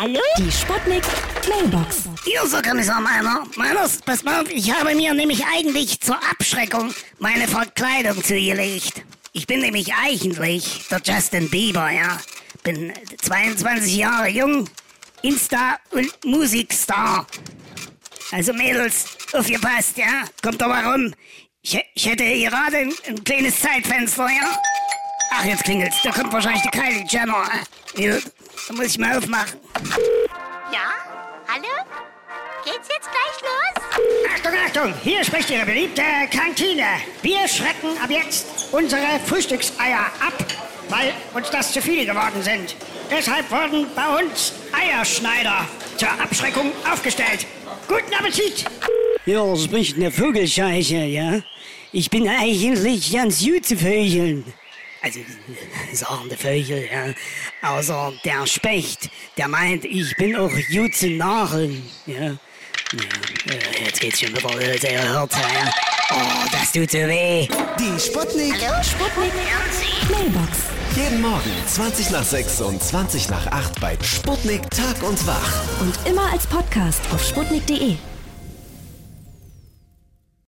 Hallo? Die Sputnik Mailbox. Hier ist der Kommissar Meiner. Meiners, pass mal auf, ich habe mir nämlich eigentlich zur Abschreckung meine Verkleidung zugelegt. Ich bin nämlich eigentlich der Justin Bieber, ja. Bin 22 Jahre jung, Insta- und Musikstar. Also Mädels, aufgepasst, ja. Kommt doch mal rum. Ich, ich hätte hier gerade ein, ein kleines Zeitfenster, ja. Ach, jetzt klingelt's. Da kommt wahrscheinlich die Kylie Jenner. Ja, da muss ich mal aufmachen. Ja? Hallo? Geht's jetzt gleich los? Achtung, Achtung, hier spricht Ihre beliebte Kantine. Wir schrecken ab jetzt unsere Frühstückseier ab, weil uns das zu viele geworden sind. Deshalb wurden bei uns Eierschneider zur Abschreckung aufgestellt. Guten Appetit! Ja, spricht eine Vogelscheiche, ja. Ich bin eigentlich ganz gut zu Vögeln. Also, sagen die Vögel, ja. Außer der Specht, der meint, ich bin auch gut zu Narren, ja. Ja, äh, jetzt geht's schon wieder los, ihr hört, ja. Oh, das tut so weh. Die Sputnik. Hallo? Sputnik Mailbox. Jeden Morgen 20 nach 6 und 20 nach 8 bei Sputnik Tag und Wach. Und immer als Podcast auf sputnik.de.